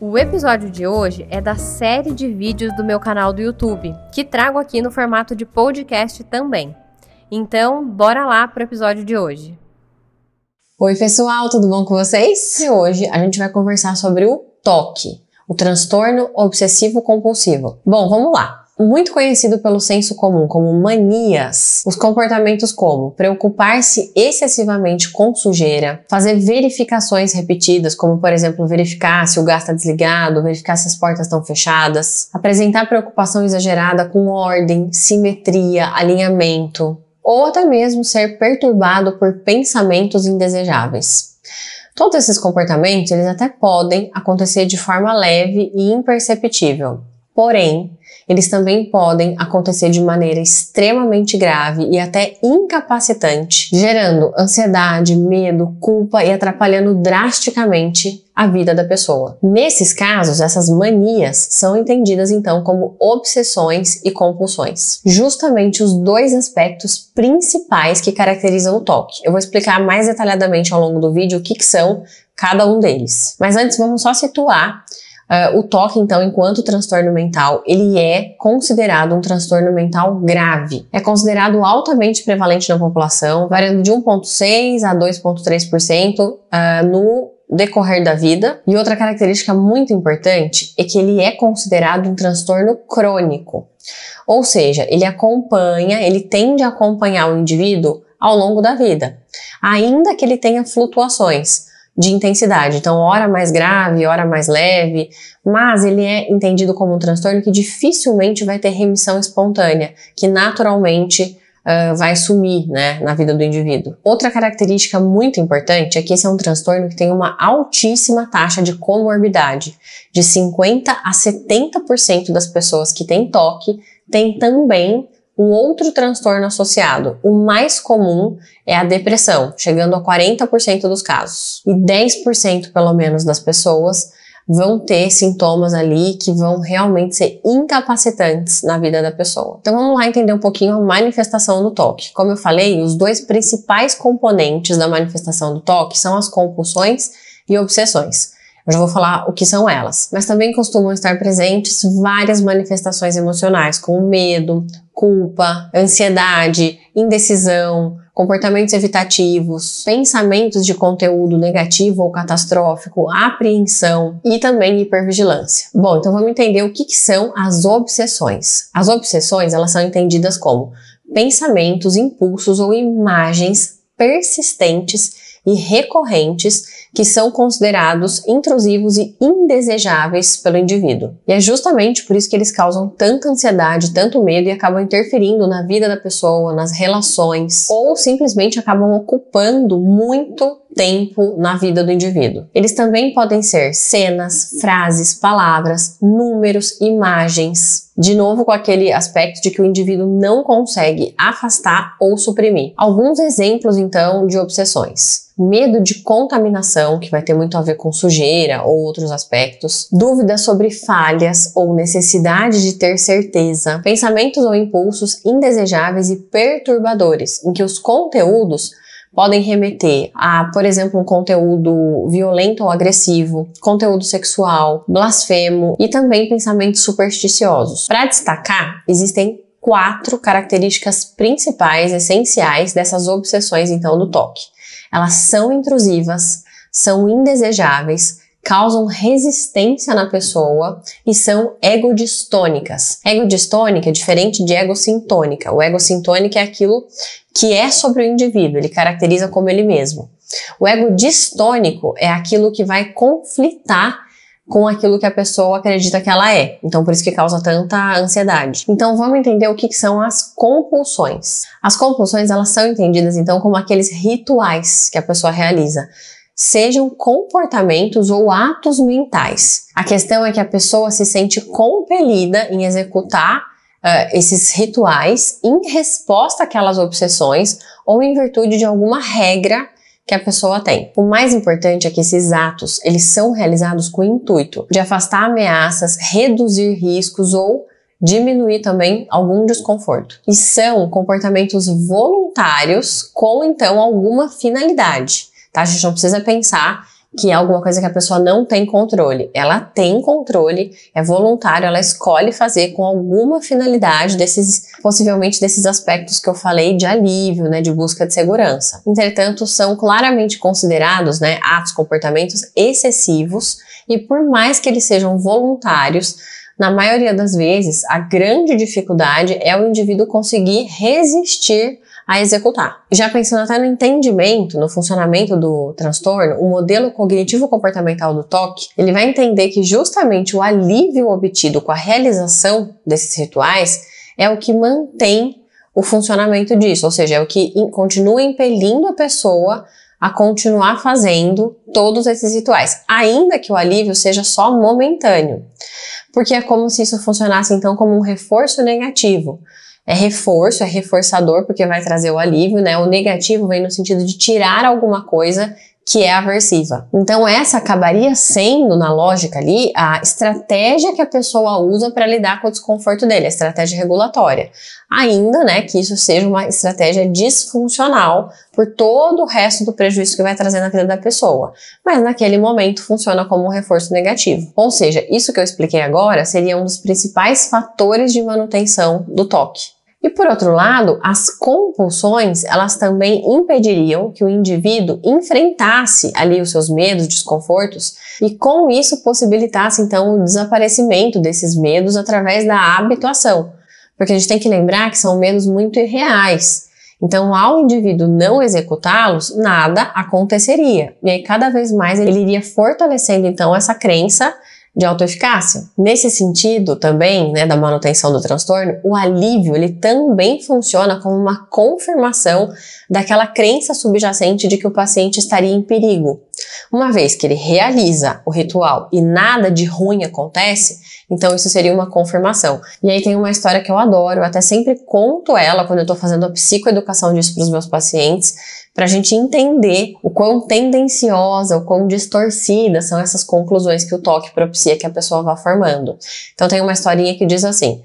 O episódio de hoje é da série de vídeos do meu canal do YouTube, que trago aqui no formato de podcast também. Então, bora lá pro episódio de hoje. Oi, pessoal, tudo bom com vocês? E hoje a gente vai conversar sobre o TOC, o transtorno obsessivo compulsivo. Bom, vamos lá muito conhecido pelo senso comum como manias, os comportamentos como preocupar-se excessivamente com sujeira, fazer verificações repetidas, como por exemplo verificar se o gás está desligado, verificar se as portas estão fechadas, apresentar preocupação exagerada com ordem, simetria, alinhamento, ou até mesmo ser perturbado por pensamentos indesejáveis. Todos esses comportamentos eles até podem acontecer de forma leve e imperceptível, porém eles também podem acontecer de maneira extremamente grave e até incapacitante, gerando ansiedade, medo, culpa e atrapalhando drasticamente a vida da pessoa. Nesses casos, essas manias são entendidas então como obsessões e compulsões. Justamente os dois aspectos principais que caracterizam o toque. Eu vou explicar mais detalhadamente ao longo do vídeo o que, que são cada um deles. Mas antes vamos só situar Uh, o toque, então, enquanto transtorno mental, ele é considerado um transtorno mental grave. É considerado altamente prevalente na população, variando de 1,6% a 2,3% uh, no decorrer da vida. E outra característica muito importante é que ele é considerado um transtorno crônico. Ou seja, ele acompanha, ele tende a acompanhar o indivíduo ao longo da vida, ainda que ele tenha flutuações de intensidade. Então, hora mais grave, hora mais leve, mas ele é entendido como um transtorno que dificilmente vai ter remissão espontânea, que naturalmente uh, vai sumir né, na vida do indivíduo. Outra característica muito importante é que esse é um transtorno que tem uma altíssima taxa de comorbidade. De 50% a 70% das pessoas que têm toque têm também um outro transtorno associado, o mais comum é a depressão, chegando a 40% dos casos. E 10% pelo menos das pessoas vão ter sintomas ali que vão realmente ser incapacitantes na vida da pessoa. Então vamos lá entender um pouquinho a manifestação do toque. Como eu falei, os dois principais componentes da manifestação do toque são as compulsões e obsessões. Eu já vou falar o que são elas, mas também costumam estar presentes várias manifestações emocionais, como medo, culpa, ansiedade, indecisão, comportamentos evitativos, pensamentos de conteúdo negativo ou catastrófico, apreensão e também hipervigilância. Bom, então vamos entender o que, que são as obsessões. As obsessões, elas são entendidas como pensamentos, impulsos ou imagens persistentes e recorrentes que são considerados intrusivos e indesejáveis pelo indivíduo. E é justamente por isso que eles causam tanta ansiedade, tanto medo e acabam interferindo na vida da pessoa, nas relações, ou simplesmente acabam ocupando muito tempo na vida do indivíduo. Eles também podem ser cenas, frases, palavras, números, imagens. De novo, com aquele aspecto de que o indivíduo não consegue afastar ou suprimir. Alguns exemplos, então, de obsessões medo de contaminação, que vai ter muito a ver com sujeira ou outros aspectos, dúvidas sobre falhas ou necessidade de ter certeza, pensamentos ou impulsos indesejáveis e perturbadores, em que os conteúdos podem remeter a, por exemplo, um conteúdo violento ou agressivo, conteúdo sexual, blasfemo e também pensamentos supersticiosos. Para destacar, existem quatro características principais, essenciais dessas obsessões, então, do toque. Elas são intrusivas, são indesejáveis, causam resistência na pessoa e são egodistônicas. Egodistônica é diferente de egocintônica. O egocintônica é aquilo que é sobre o indivíduo, ele caracteriza como ele mesmo. O ego distônico é aquilo que vai conflitar com aquilo que a pessoa acredita que ela é. Então, por isso que causa tanta ansiedade. Então, vamos entender o que, são as compulsões. As compulsões, elas são entendidas, então, como aqueles rituais que a pessoa realiza. Sejam comportamentos ou atos mentais. A questão é que a pessoa se sente compelida em executar uh, esses rituais em resposta àquelas obsessões ou em virtude de alguma regra que a pessoa tem. O mais importante é que esses atos, eles são realizados com o intuito de afastar ameaças, reduzir riscos ou diminuir também algum desconforto. E são comportamentos voluntários com então alguma finalidade, tá? A gente não precisa pensar que é alguma coisa que a pessoa não tem controle. Ela tem controle, é voluntário, ela escolhe fazer com alguma finalidade desses, possivelmente desses aspectos que eu falei de alívio, né, de busca de segurança. Entretanto, são claramente considerados, né, atos, comportamentos excessivos e por mais que eles sejam voluntários, na maioria das vezes, a grande dificuldade é o indivíduo conseguir resistir a executar. Já pensando até no entendimento, no funcionamento do transtorno, o modelo cognitivo-comportamental do TOC, ele vai entender que justamente o alívio obtido com a realização desses rituais é o que mantém o funcionamento disso, ou seja, é o que continua impelindo a pessoa a continuar fazendo todos esses rituais, ainda que o alívio seja só momentâneo. Porque é como se isso funcionasse então como um reforço negativo é reforço, é reforçador, porque vai trazer o alívio, né? O negativo vem no sentido de tirar alguma coisa que é aversiva. Então, essa acabaria sendo, na lógica ali, a estratégia que a pessoa usa para lidar com o desconforto dele, a estratégia regulatória. Ainda, né, que isso seja uma estratégia disfuncional por todo o resto do prejuízo que vai trazer na vida da pessoa. Mas naquele momento funciona como um reforço negativo. Ou seja, isso que eu expliquei agora seria um dos principais fatores de manutenção do toque. E por outro lado, as compulsões, elas também impediriam que o indivíduo enfrentasse ali os seus medos, desconfortos e com isso possibilitasse então o desaparecimento desses medos através da habituação. Porque a gente tem que lembrar que são medos muito irreais. Então, ao indivíduo não executá-los, nada aconteceria. E aí, cada vez mais, ele iria fortalecendo então essa crença de autoeficácia. Nesse sentido também, né, da manutenção do transtorno, o alívio ele também funciona como uma confirmação daquela crença subjacente de que o paciente estaria em perigo. Uma vez que ele realiza o ritual e nada de ruim acontece, então isso seria uma confirmação. E aí tem uma história que eu adoro, eu até sempre conto ela quando eu estou fazendo a psicoeducação disso para os meus pacientes, para a gente entender o quão tendenciosa, o quão distorcida são essas conclusões que o toque propicia que a pessoa vá formando. Então tem uma historinha que diz assim: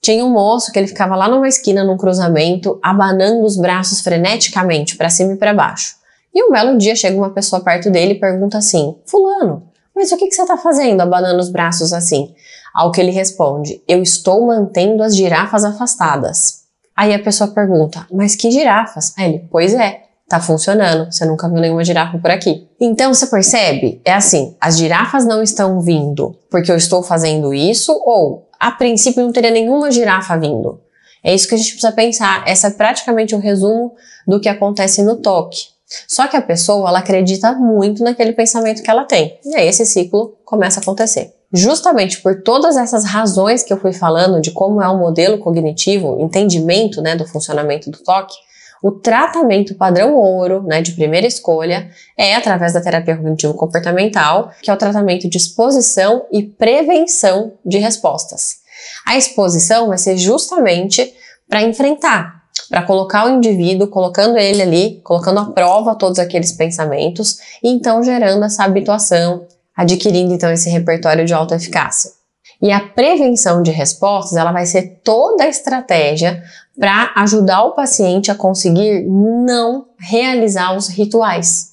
tinha um moço que ele ficava lá numa esquina, num cruzamento, abanando os braços freneticamente para cima e para baixo. E um belo dia chega uma pessoa perto dele e pergunta assim: Fulano, mas o que, que você está fazendo abanando os braços assim? Ao que ele responde: Eu estou mantendo as girafas afastadas. Aí a pessoa pergunta: Mas que girafas? Aí ele: Pois é, tá funcionando, você nunca viu nenhuma girafa por aqui. Então você percebe? É assim, as girafas não estão vindo porque eu estou fazendo isso, ou a princípio não teria nenhuma girafa vindo. É isso que a gente precisa pensar. Essa é praticamente o um resumo do que acontece no toque. Só que a pessoa, ela acredita muito naquele pensamento que ela tem. E aí esse ciclo começa a acontecer. Justamente por todas essas razões que eu fui falando de como é o modelo cognitivo, entendimento né, do funcionamento do toque, o tratamento padrão ouro, né, de primeira escolha, é através da terapia cognitivo-comportamental, que é o tratamento de exposição e prevenção de respostas. A exposição vai ser justamente para enfrentar, para colocar o indivíduo, colocando ele ali, colocando à prova todos aqueles pensamentos e então gerando essa habituação, adquirindo então esse repertório de autoeficácia. E a prevenção de respostas, ela vai ser toda a estratégia para ajudar o paciente a conseguir não realizar os rituais,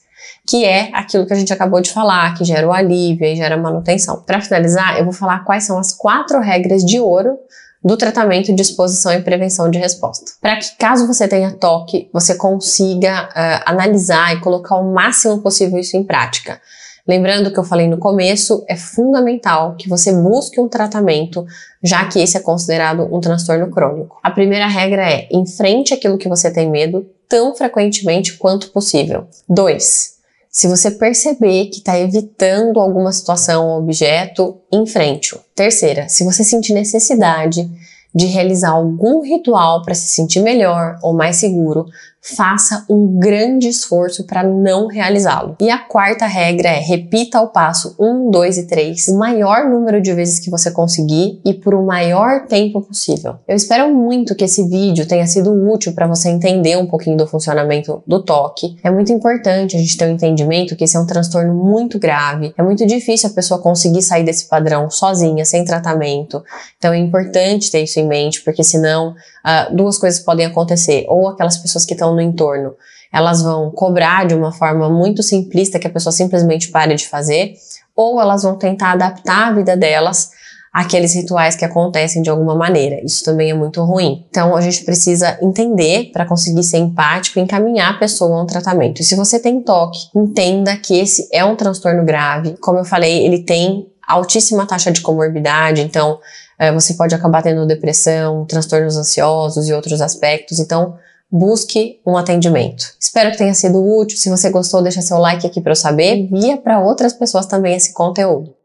que é aquilo que a gente acabou de falar, que gera o alívio e gera manutenção. Para finalizar, eu vou falar quais são as quatro regras de ouro do tratamento de exposição e prevenção de resposta. Para que, caso você tenha toque, você consiga uh, analisar e colocar o máximo possível isso em prática. Lembrando que eu falei no começo, é fundamental que você busque um tratamento, já que esse é considerado um transtorno crônico. A primeira regra é enfrente aquilo que você tem medo tão frequentemente quanto possível. 2. Se você perceber que está evitando alguma situação ou objeto, enfrente-o. Terceira, se você sentir necessidade de realizar algum ritual para se sentir melhor ou mais seguro, faça um grande esforço para não realizá-lo. E a quarta regra é repita o passo 1, 2 e 3 o maior número de vezes que você conseguir e por o maior tempo possível. Eu espero muito que esse vídeo tenha sido útil para você entender um pouquinho do funcionamento do toque. É muito importante a gente ter um entendimento que esse é um transtorno muito grave. É muito difícil a pessoa conseguir sair desse padrão sozinha, sem tratamento. Então é importante ter isso em mente, porque senão uh, duas coisas podem acontecer. Ou aquelas pessoas que estão no entorno elas vão cobrar de uma forma muito simplista que a pessoa simplesmente pare de fazer, ou elas vão tentar adaptar a vida delas àqueles rituais que acontecem de alguma maneira. Isso também é muito ruim. Então a gente precisa entender para conseguir ser empático e encaminhar a pessoa a um tratamento. E se você tem toque, entenda que esse é um transtorno grave. Como eu falei, ele tem altíssima taxa de comorbidade, então é, você pode acabar tendo depressão, transtornos ansiosos e outros aspectos. Então, busque um atendimento. Espero que tenha sido útil. Se você gostou, deixa seu like aqui para eu saber. Envia para outras pessoas também esse conteúdo.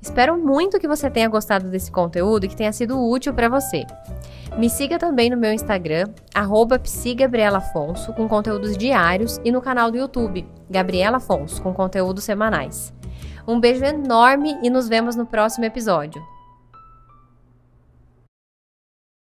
Espero muito que você tenha gostado desse conteúdo e que tenha sido útil para você. Me siga também no meu Instagram, psigabrielafonso, com conteúdos diários, e no canal do YouTube, Gabriela Afonso, com conteúdos semanais. Um beijo enorme e nos vemos no próximo episódio.